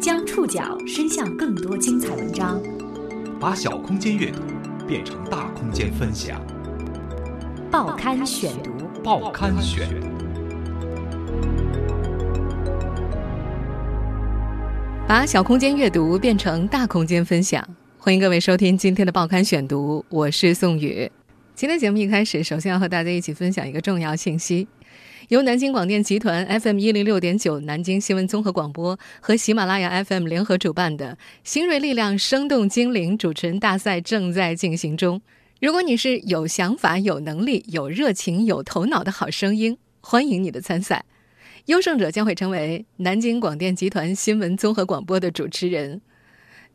将触角伸向更多精彩文章，把小空间阅读变成大空间分享。报刊选读，报刊选。把小空间阅读变成大空间分享，欢迎各位收听今天的报刊选读，我是宋宇。今天节目一开始，首先要和大家一起分享一个重要信息。由南京广电集团 FM 一零六点九南京新闻综合广播和喜马拉雅 FM 联合主办的新锐力量生动精灵主持人大赛正在进行中。如果你是有想法、有能力、有热情、有头脑的好声音，欢迎你的参赛。优胜者将会成为南京广电集团新闻综合广播的主持人。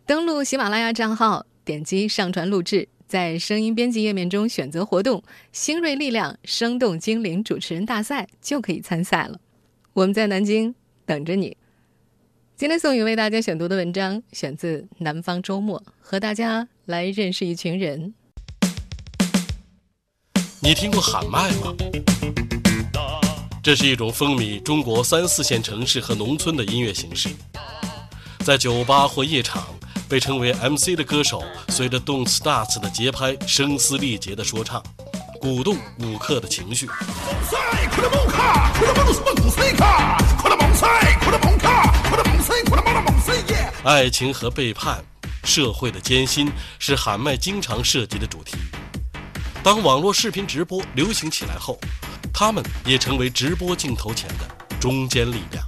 登录喜马拉雅账号，点击上传录制。在声音编辑页面中选择活动“新锐力量生动精灵主持人大赛”就可以参赛了。我们在南京等着你。今天宋宇为大家选读的文章选自《南方周末》，和大家来认识一群人。你听过喊麦吗？这是一种风靡中国三四线城市和农村的音乐形式，在酒吧或夜场。被称为 MC 的歌手，随着 Don't Start 的节拍，声嘶力竭的说唱，鼓动舞客的情绪。爱情和背叛，社会的艰辛，是喊麦经常涉及的主题。当网络视频直播流行起来后，他们也成为直播镜头前的中坚力量。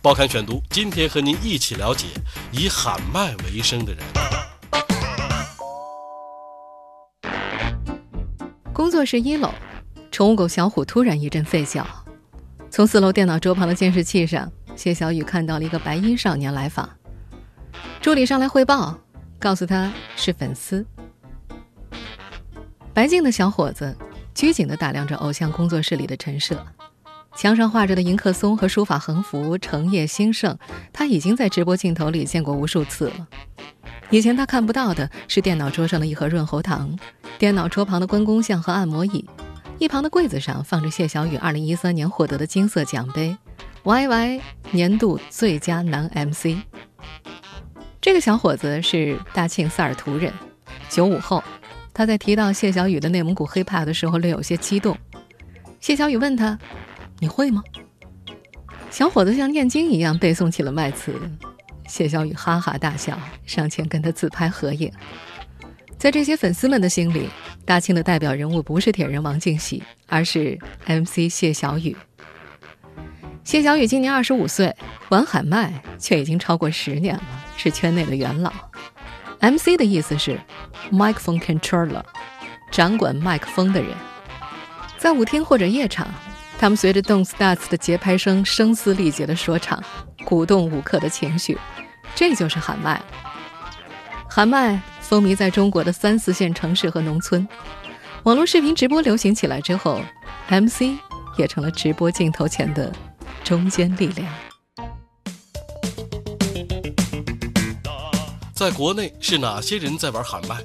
报刊选读，今天和您一起了解以喊麦为生的人。工作室一楼，宠物狗小虎突然一阵吠叫。从四楼电脑桌旁的监视器上，谢小雨看到了一个白衣少年来访。助理上来汇报，告诉他是粉丝。白净的小伙子拘谨地打量着偶像工作室里的陈设。墙上画着的迎客松和书法横幅“成业兴盛”，他已经在直播镜头里见过无数次了。以前他看不到的是电脑桌上的一盒润喉糖，电脑桌旁的关公像和按摩椅，一旁的柜子上放着谢小雨2013年获得的金色奖杯 “YY 年度最佳男 MC”。这个小伙子是大庆萨尔图人，九五后。他在提到谢小雨的内蒙古黑怕的时候略有些激动。谢小雨问他。你会吗？小伙子像念经一样背诵起了麦词，谢小雨哈哈大笑，上前跟他自拍合影。在这些粉丝们的心里，大庆的代表人物不是铁人王敬喜，而是 MC 谢小雨。谢小雨今年二十五岁，玩喊麦却已经超过十年了，是圈内的元老。MC 的意思是 microphone controller，掌管麦克风的人，在舞厅或者夜场。他们随着 Don't Start 的节拍声声嘶力竭的说唱，鼓动舞客的情绪，这就是喊麦。喊麦风靡在中国的三四线城市和农村，网络视频直播流行起来之后，MC 也成了直播镜头前的中坚力量。在国内是哪些人在玩喊麦？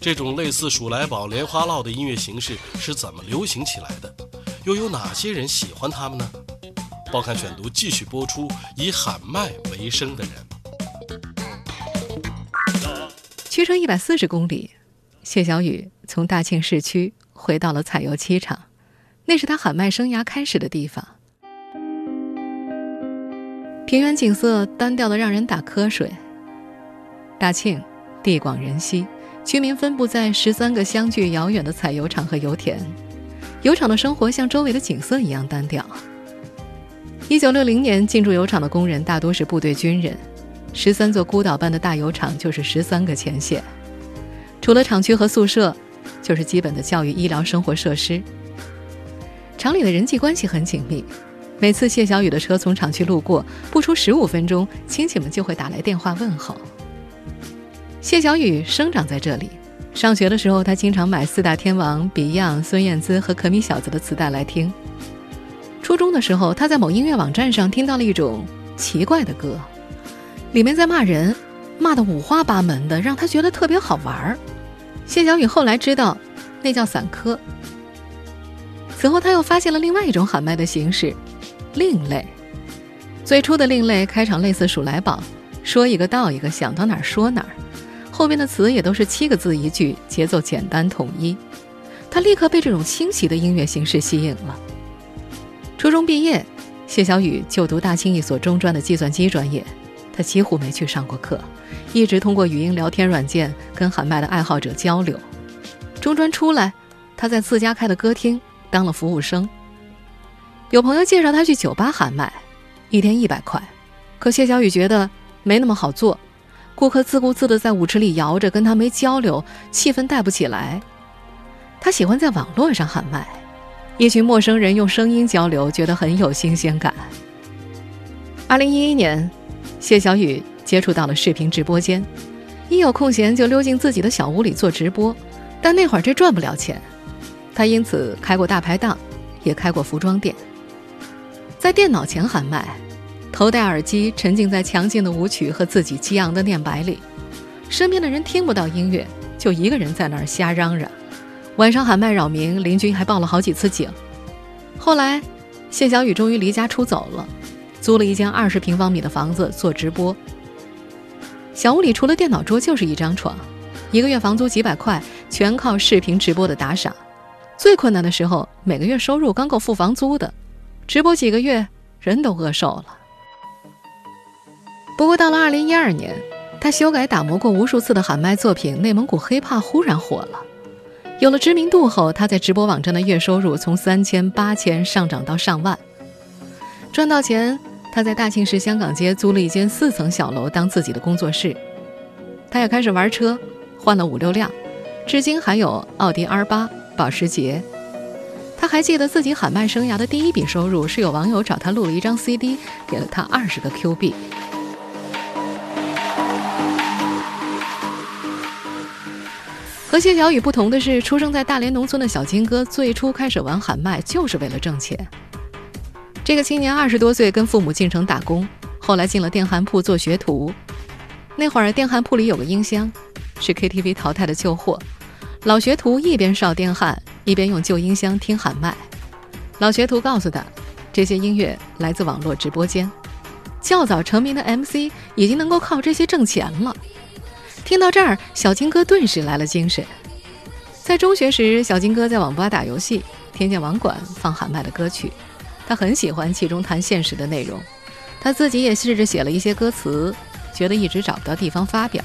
这种类似数来宝、莲花落的音乐形式是怎么流行起来的？又有哪些人喜欢他们呢？报刊选读继续播出以喊麦为生的人。驱车一百四十公里，谢小雨从大庆市区回到了采油漆厂，那是他喊麦生涯开始的地方。平原景色单调的让人打瞌睡。大庆地广人稀，居民分布在十三个相距遥远的采油厂和油田。油厂的生活像周围的景色一样单调。一九六零年进驻油厂的工人大多是部队军人，十三座孤岛般的大油厂就是十三个前线。除了厂区和宿舍，就是基本的教育、医疗、生活设施。厂里的人际关系很紧密，每次谢小雨的车从厂区路过，不出十五分钟，亲戚们就会打来电话问候。谢小雨生长在这里。上学的时候，他经常买四大天王 Beyond、孙燕姿和可米小子的磁带来听。初中的时候，他在某音乐网站上听到了一种奇怪的歌，里面在骂人，骂得五花八门的，让他觉得特别好玩儿。谢小雨后来知道，那叫散科。此后，他又发现了另外一种喊麦的形式，另类。最初的另类开场类似数来宝，说一个道一个，想到哪儿说哪儿，后面的词也都是七个字一句，节奏简单统一。他立刻被这种清晰的音乐形式吸引了。初中毕业，谢小雨就读大清一所中专的计算机专业，他几乎没去上过课，一直通过语音聊天软件跟喊麦的爱好者交流。中专出来，他在自家开的歌厅当了服务生。有朋友介绍他去酒吧喊麦。一天一百块，可谢小雨觉得没那么好做，顾客自顾自的在舞池里摇着，跟他没交流，气氛带不起来。他喜欢在网络上喊麦，一群陌生人用声音交流，觉得很有新鲜感。二零一一年，谢小雨接触到了视频直播间，一有空闲就溜进自己的小屋里做直播，但那会儿这赚不了钱，他因此开过大排档，也开过服装店，在电脑前喊麦。头戴耳机，沉浸在强劲的舞曲和自己激昂的念白里，身边的人听不到音乐，就一个人在那儿瞎嚷嚷。晚上喊麦扰民，邻居还报了好几次警。后来，谢小雨终于离家出走了，租了一间二十平方米的房子做直播。小屋里除了电脑桌就是一张床，一个月房租几百块，全靠视频直播的打赏。最困难的时候，每个月收入刚够付房租的，直播几个月，人都饿瘦了。不过到了二零一二年，他修改打磨过无数次的喊麦作品《内蒙古黑怕》忽然火了。有了知名度后，他在直播网站的月收入从三千、八千上涨到上万。赚到钱，他在大庆市香港街租了一间四层小楼当自己的工作室。他也开始玩车，换了五六辆，至今还有奥迪 R 八、保时捷。他还记得自己喊麦生涯的第一笔收入是有网友找他录了一张 CD，给了他二十个 Q 币。和谢小雨不同的是，出生在大连农村的小金哥最初开始玩喊麦就是为了挣钱。这个青年二十多岁，跟父母进城打工，后来进了电焊铺做学徒。那会儿电焊铺里有个音箱，是 KTV 淘汰的旧货。老学徒一边烧电焊，一边用旧音箱听喊麦。老学徒告诉他，这些音乐来自网络直播间，较早成名的 MC 已经能够靠这些挣钱了。听到这儿，小金哥顿时来了精神。在中学时，小金哥在网吧打游戏，听见网管放喊麦的歌曲，他很喜欢其中谈现实的内容。他自己也试着写了一些歌词，觉得一直找不到地方发表。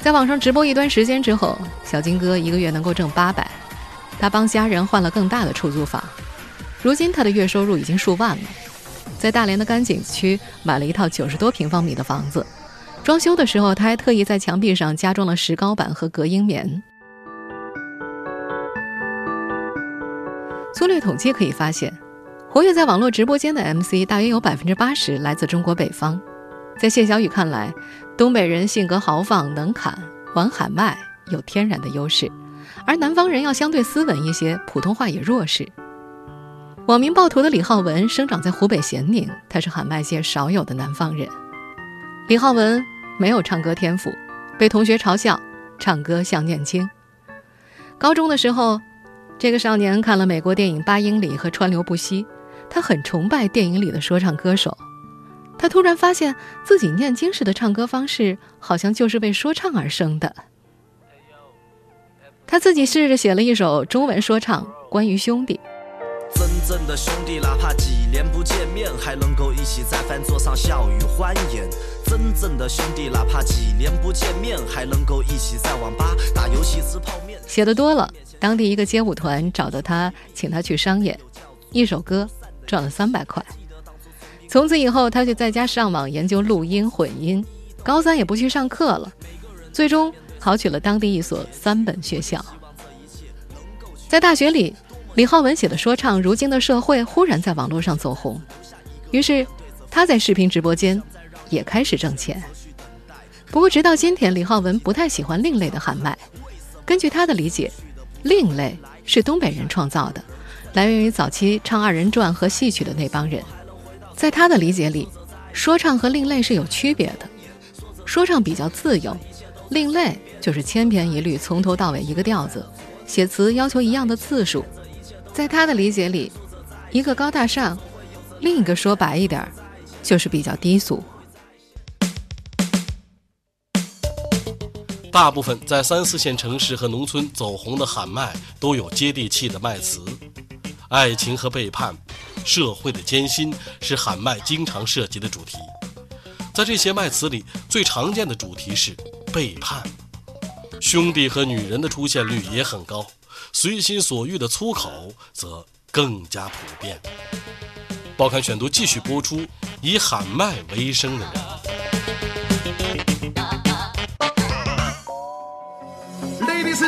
在网上直播一段时间之后，小金哥一个月能够挣八百。他帮家人换了更大的出租房，如今他的月收入已经数万了。在大连的甘井区买了一套九十多平方米的房子。装修的时候，他还特意在墙壁上加装了石膏板和隔音棉。粗略统计可以发现，活跃在网络直播间的 MC 大约有百分之八十来自中国北方。在谢小雨看来，东北人性格豪放能侃，玩喊麦有天然的优势，而南方人要相对斯文一些，普通话也弱势。网名暴徒的李浩文生长在湖北咸宁，他是喊麦界少有的南方人。李浩文。没有唱歌天赋，被同学嘲笑唱歌像念经。高中的时候，这个少年看了美国电影《八英里》和《川流不息》，他很崇拜电影里的说唱歌手。他突然发现自己念经时的唱歌方式，好像就是为说唱而生的。他自己试着写了一首中文说唱，关于兄弟。真正的兄弟，哪怕几年不见面，还能够一起在饭桌上笑语欢颜。真正的兄弟，哪怕几年不见面，还能够一起在网吧打游戏吃泡面。写的多了，当地一个街舞团找到他，请他去商演，一首歌赚了三百块。从此以后，他就在家上网研究录音混音，高三也不去上课了，最终考取了当地一所三本学校。在大学里。李浩文写的说唱，如今的社会忽然在网络上走红，于是他在视频直播间也开始挣钱。不过，直到今天，李浩文不太喜欢另类的喊麦。根据他的理解，另类是东北人创造的，来源于早期唱二人转和戏曲的那帮人。在他的理解里，说唱和另类是有区别的。说唱比较自由，另类就是千篇一律，从头到尾一个调子，写词要求一样的字数。在他的理解里，一个高大上，另一个说白一点就是比较低俗。大部分在三四线城市和农村走红的喊麦都有接地气的麦词，爱情和背叛，社会的艰辛是喊麦经常涉及的主题。在这些麦词里，最常见的主题是背叛，兄弟和女人的出现率也很高，随心所欲的粗口则更加普遍。报刊选读继续播出，以喊麦为生的人。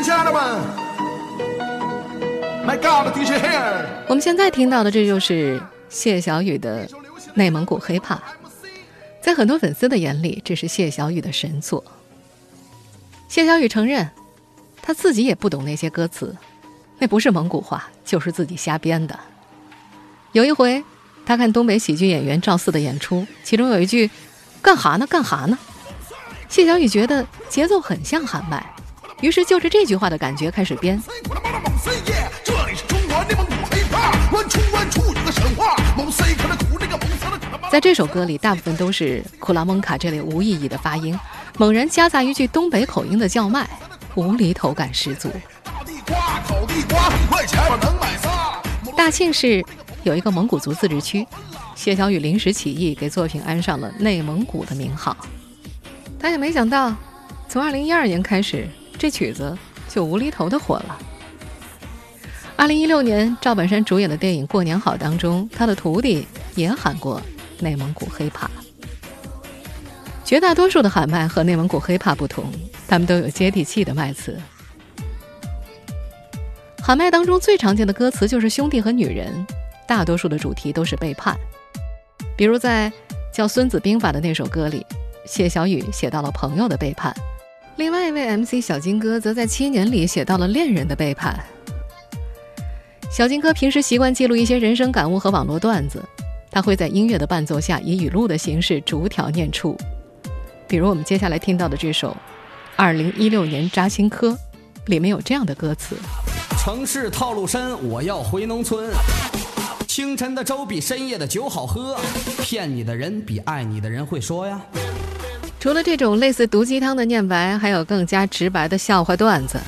亲爱的们我们现在听到的，这就是谢小雨的内蒙古黑怕。在很多粉丝的眼里，这是谢小雨的神作。谢小雨承认，他自己也不懂那些歌词，那不是蒙古话，就是自己瞎编的。有一回，他看东北喜剧演员赵四的演出，其中有一句“干哈呢，干哈呢”，谢小雨觉得节奏很像喊麦。于是就着这句话的感觉开始编。在这首歌里，大部分都是库拉蒙卡这类无意义的发音，猛然夹杂一句东北口音的叫卖，无厘头感十足。大庆市有一个蒙古族自治区，谢小雨临时起意给作品安上了内蒙古的名号。他也没想到，从二零一二年开始。这曲子就无厘头的火了。二零一六年，赵本山主演的电影《过年好》当中，他的徒弟也喊过内蒙古黑怕。绝大多数的喊麦和内蒙古黑怕不同，他们都有接地气的麦词。喊麦当中最常见的歌词就是兄弟和女人，大多数的主题都是背叛。比如在叫《孙子兵法》的那首歌里，谢小雨写到了朋友的背叛。另外一位 MC 小金哥则在七年里写到了恋人的背叛。小金哥平时习惯记录一些人生感悟和网络段子，他会在音乐的伴奏下以语录的形式逐条念出。比如我们接下来听到的这首《二零一六年扎青科》，里面有这样的歌词：城市套路深，我要回农村。清晨的粥比深夜的酒好喝，骗你的人比爱你的人会说呀。除了这种类似毒鸡汤的念白，还有更加直白的笑话段子。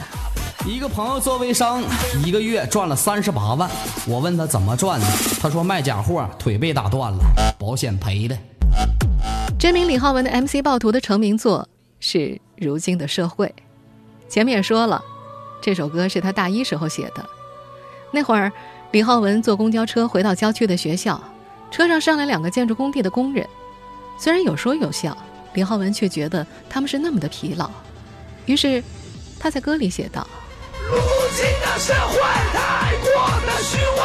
一个朋友做微商，一个月赚了三十八万。我问他怎么赚的，他说卖假货，腿被打断了，保险赔的。真名李浩文的 MC 暴徒的成名作是《如今的社会》。前面也说了，这首歌是他大一时候写的。那会儿，李浩文坐公交车回到郊区的学校，车上上来两个建筑工地的工人，虽然有说有笑。李浩文却觉得他们是那么的疲劳，于是他在歌里写道：“如今的社会太过的虚伪，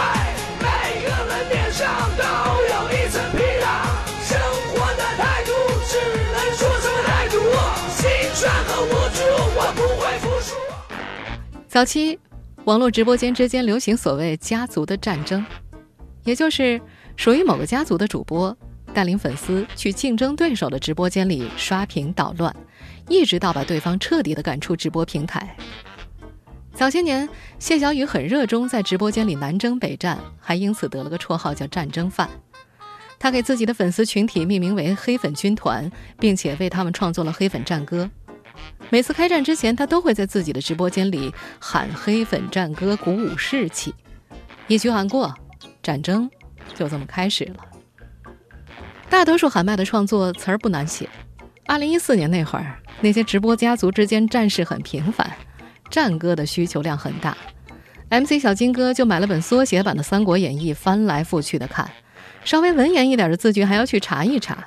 每个人脸上都有一层皮囊，生活的态度只能说出态度，心酸和无助我不会服输。”早期网络直播间之间流行所谓家族的战争，也就是属于某个家族的主播。带领粉丝去竞争对手的直播间里刷屏捣乱，一直到把对方彻底的赶出直播平台。早些年，谢小雨很热衷在直播间里南征北战，还因此得了个绰号叫“战争犯”。他给自己的粉丝群体命名为“黑粉军团”，并且为他们创作了黑粉战歌。每次开战之前，他都会在自己的直播间里喊黑粉战歌，鼓舞士气。一曲喊过，战争就这么开始了。大多数喊麦的创作词儿不难写。二零一四年那会儿，那些直播家族之间战事很频繁，战歌的需求量很大。MC 小金哥就买了本缩写版的《三国演义》，翻来覆去的看。稍微文言一点的字句还要去查一查。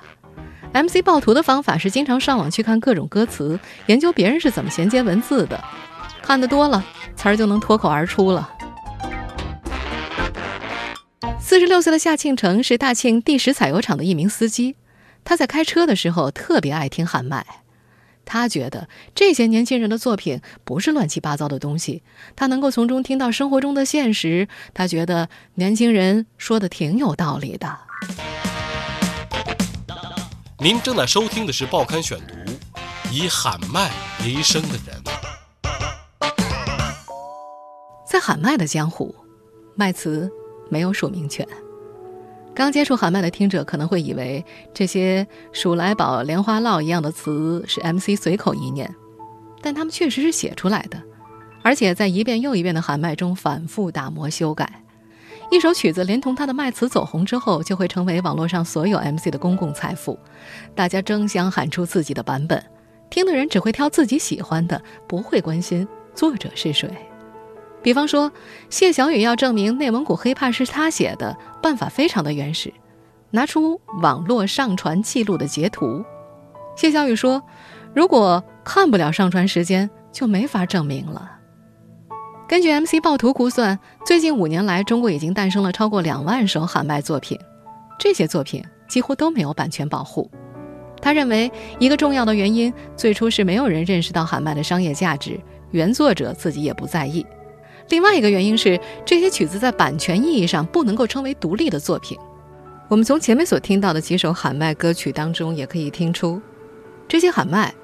MC 暴徒的方法是经常上网去看各种歌词，研究别人是怎么衔接文字的。看得多了，词儿就能脱口而出了。四十六岁的夏庆成是大庆第十采油厂的一名司机，他在开车的时候特别爱听喊麦。他觉得这些年轻人的作品不是乱七八糟的东西，他能够从中听到生活中的现实。他觉得年轻人说的挺有道理的。您正在收听的是《报刊选读》，以喊麦为生的人，在喊麦的江湖，麦词。没有署名权。刚接触喊麦的听者可能会以为这些“鼠来宝”“莲花落”一样的词是 MC 随口一念，但他们确实是写出来的，而且在一遍又一遍的喊麦中反复打磨修改。一首曲子连同它的麦词走红之后，就会成为网络上所有 MC 的公共财富，大家争相喊出自己的版本，听的人只会挑自己喜欢的，不会关心作者是谁。比方说，谢小雨要证明内蒙古黑怕是他写的，办法非常的原始，拿出网络上传记录的截图。谢小雨说：“如果看不了上传时间，就没法证明了。”根据 MC 暴徒估算，最近五年来，中国已经诞生了超过两万首喊麦作品，这些作品几乎都没有版权保护。他认为，一个重要的原因，最初是没有人认识到喊麦的商业价值，原作者自己也不在意。另外一个原因是，这些曲子在版权意义上不能够称为独立的作品。我们从前面所听到的几首喊麦歌曲当中，也可以听出，这些喊麦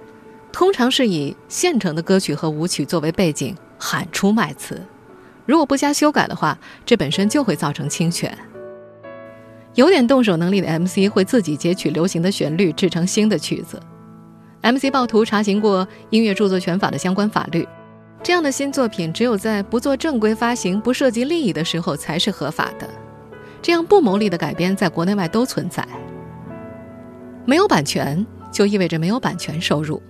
通常是以现成的歌曲和舞曲作为背景喊出麦词。如果不加修改的话，这本身就会造成侵权。有点动手能力的 MC 会自己截取流行的旋律，制成新的曲子。MC 暴徒查询过音乐著作权法的相关法律。这样的新作品只有在不做正规发行、不涉及利益的时候才是合法的。这样不牟利的改编在国内外都存在。没有版权就意味着没有版权收入。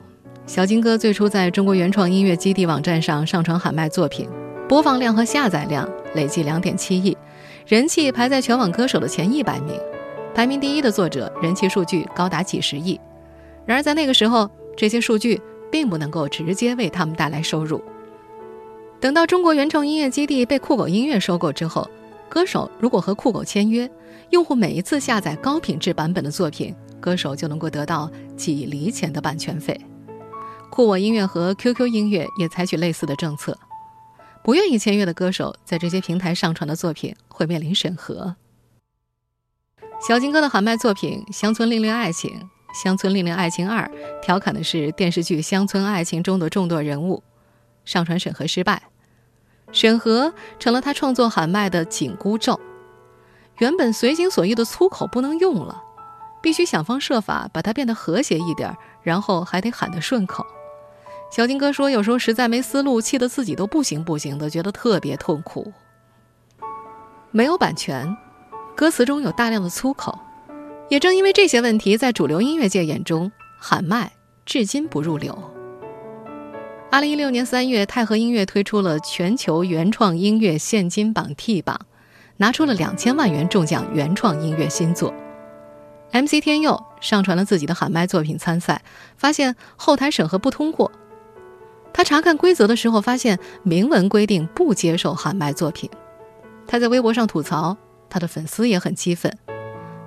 小金哥最初在中国原创音乐基地网站上上传喊麦作品，播放量和下载量累计两点七亿，人气排在全网歌手的前一百名，排名第一的作者人气数据高达几十亿。然而在那个时候，这些数据并不能够直接为他们带来收入。等到中国原创音乐基地被酷狗音乐收购之后，歌手如果和酷狗签约，用户每一次下载高品质版本的作品，歌手就能够得到几厘钱的版权费。酷我音乐和 QQ 音乐也采取类似的政策，不愿意签约的歌手在这些平台上传的作品会面临审核。小金哥的喊麦作品《乡村令令爱情》《乡村令令爱情二》，调侃的是电视剧《乡村爱情》中的众多人物。上传审核失败，审核成了他创作喊麦的紧箍咒。原本随心所欲的粗口不能用了，必须想方设法把它变得和谐一点，然后还得喊得顺口。小金哥说，有时候实在没思路，气得自己都不行不行的，觉得特别痛苦。没有版权，歌词中有大量的粗口，也正因为这些问题，在主流音乐界眼中，喊麦至今不入流。二零一六年三月，泰和音乐推出了全球原创音乐现金榜 T 榜，拿出了两千万元中奖原创音乐新作。MC 天佑上传了自己的喊麦作品参赛，发现后台审核不通过。他查看规则的时候，发现明文规定不接受喊麦作品。他在微博上吐槽，他的粉丝也很激愤。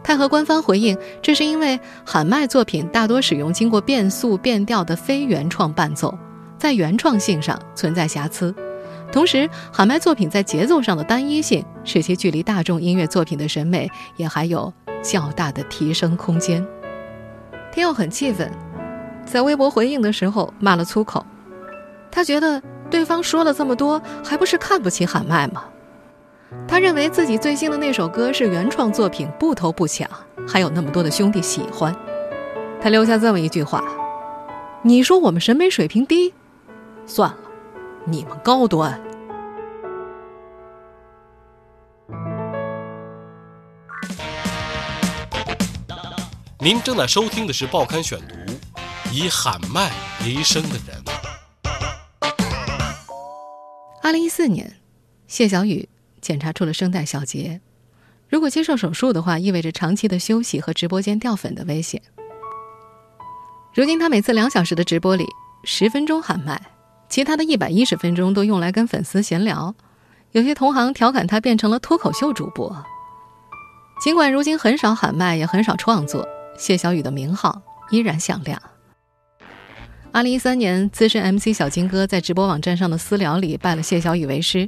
泰和官方回应，这是因为喊麦作品大多使用经过变速变调的非原创伴奏。在原创性上存在瑕疵，同时喊麦作品在节奏上的单一性，使其距离大众音乐作品的审美也还有较大的提升空间。天佑很气愤，在微博回应的时候骂了粗口，他觉得对方说了这么多，还不是看不起喊麦吗？他认为自己最新的那首歌是原创作品，不偷不抢，还有那么多的兄弟喜欢。他留下这么一句话：“你说我们审美水平低？”算了，你们高端。您正在收听的是《报刊选读》，以喊麦为生的人。二零一四年，谢小雨检查出了声带小结，如果接受手术的话，意味着长期的休息和直播间掉粉的危险。如今，他每次两小时的直播里，十分钟喊麦。其他的一百一十分钟都用来跟粉丝闲聊，有些同行调侃他变成了脱口秀主播。尽管如今很少喊麦，也很少创作，谢小雨的名号依然响亮。二零一三年，资深 MC 小金哥在直播网站上的私聊里拜了谢小雨为师。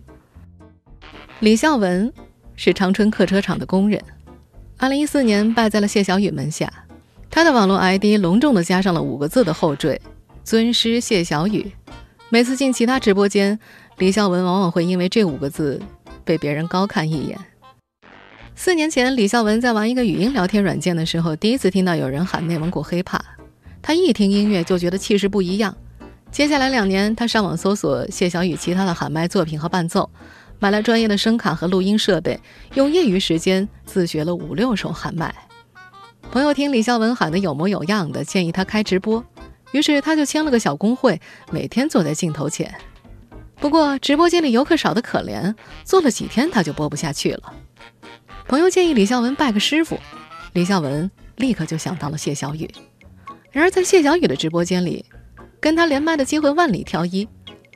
李孝文是长春客车厂的工人，二零一四年拜在了谢小雨门下，他的网络 ID 隆重的加上了五个字的后缀：尊师谢小雨。每次进其他直播间，李孝文往往会因为这五个字被别人高看一眼。四年前，李孝文在玩一个语音聊天软件的时候，第一次听到有人喊内蒙古黑怕。他一听音乐就觉得气势不一样。接下来两年，他上网搜索谢小雨其他的喊麦作品和伴奏，买了专业的声卡和录音设备，用业余时间自学了五六首喊麦。朋友听李孝文喊得有模有样的，建议他开直播，于是他就签了个小工会，每天坐在镜头前。不过直播间里游客少得可怜，做了几天他就播不下去了。朋友建议李孝文拜个师傅，李孝文立刻就想到了谢小雨。然而在谢小雨的直播间里，跟他连麦的机会万里挑一，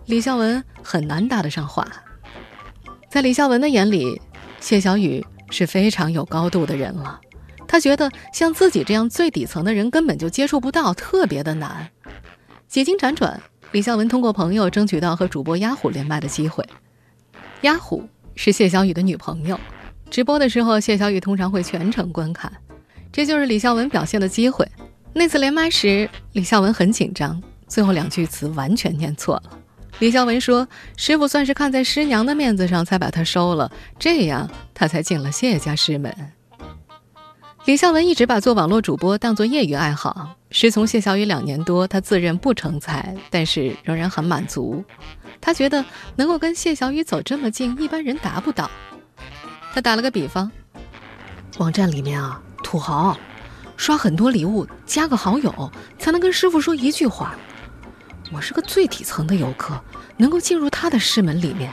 李孝文很难搭得上话。在李孝文的眼里，谢小雨是非常有高度的人了。他觉得像自己这样最底层的人根本就接触不到，特别的难。几经辗转，李孝文通过朋友争取到和主播雅虎连麦的机会。雅虎是谢小雨的女朋友。直播的时候，谢小雨通常会全程观看，这就是李孝文表现的机会。那次连麦时，李孝文很紧张，最后两句词完全念错了。李孝文说：“师傅算是看在师娘的面子上才把他收了，这样他才进了谢家师门。”李孝文一直把做网络主播当做业余爱好，师从谢小雨两年多，他自认不成才，但是仍然很满足。他觉得能够跟谢小雨走这么近，一般人达不到。他打了个比方，网站里面啊，土豪刷很多礼物，加个好友才能跟师傅说一句话。我是个最底层的游客，能够进入他的师门里面。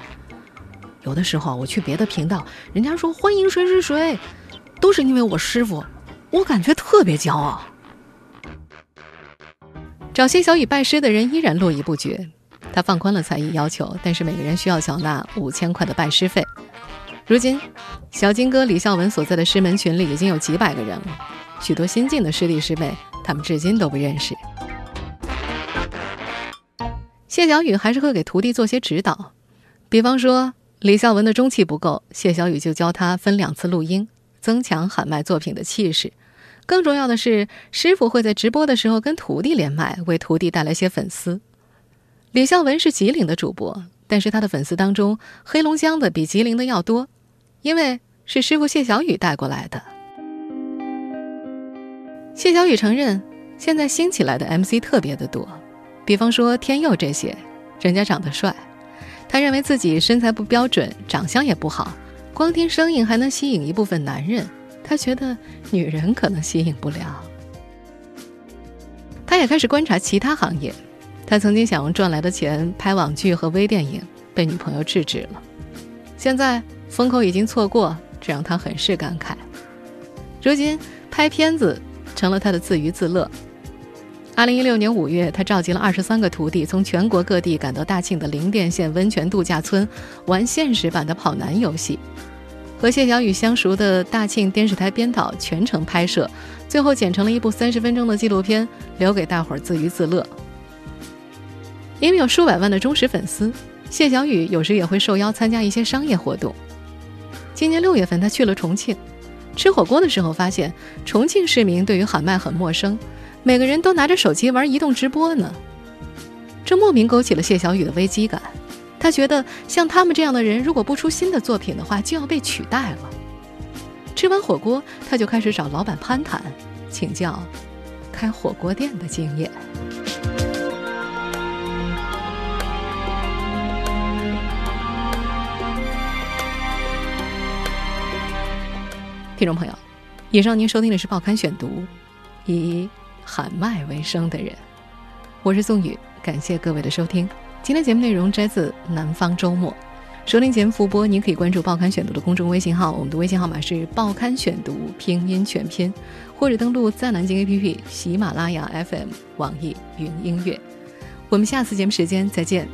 有的时候我去别的频道，人家说欢迎谁谁谁，都是因为我师傅，我感觉特别骄傲。找谢小雨拜师的人依然络绎不绝，他放宽了才艺要求，但是每个人需要缴纳五千块的拜师费。如今，小金哥李孝文所在的师门群里已经有几百个人了，许多新进的师弟师妹，他们至今都不认识。谢小雨还是会给徒弟做些指导，比方说李孝文的中气不够，谢小雨就教他分两次录音，增强喊麦作品的气势。更重要的是，师傅会在直播的时候跟徒弟连麦，为徒弟带来些粉丝。李孝文是吉林的主播，但是他的粉丝当中，黑龙江的比吉林的要多。因为是师傅谢小雨带过来的。谢小雨承认，现在新起来的 MC 特别的多，比方说天佑这些，人家长得帅，他认为自己身材不标准，长相也不好，光听声音还能吸引一部分男人，他觉得女人可能吸引不了。他也开始观察其他行业，他曾经想用赚来的钱拍网剧和微电影，被女朋友制止了，现在。风口已经错过，这让他很是感慨。如今拍片子成了他的自娱自乐。二零一六年五月，他召集了二十三个徒弟，从全国各地赶到大庆的灵甸县温泉度假村，玩现实版的跑男游戏。和谢小雨相熟的大庆电视台编导全程拍摄，最后剪成了一部三十分钟的纪录片，留给大伙儿自娱自乐。因为有数百万的忠实粉丝，谢小雨有时也会受邀参加一些商业活动。今年六月份，他去了重庆，吃火锅的时候发现，重庆市民对于喊麦很陌生，每个人都拿着手机玩移动直播呢。这莫名勾起了谢小雨的危机感，他觉得像他们这样的人，如果不出新的作品的话，就要被取代了。吃完火锅，他就开始找老板攀谈，请教开火锅店的经验。听众朋友，以上您收听的是《报刊选读》，以喊麦为生的人，我是宋宇，感谢各位的收听。今天节目内容摘自《南方周末》，收听节目复播，您可以关注《报刊选读》的公众微信号，我们的微信号码是《报刊选读》拼音全拼，或者登录在南京 APP、喜马拉雅 FM、网易云音乐。我们下次节目时间再见。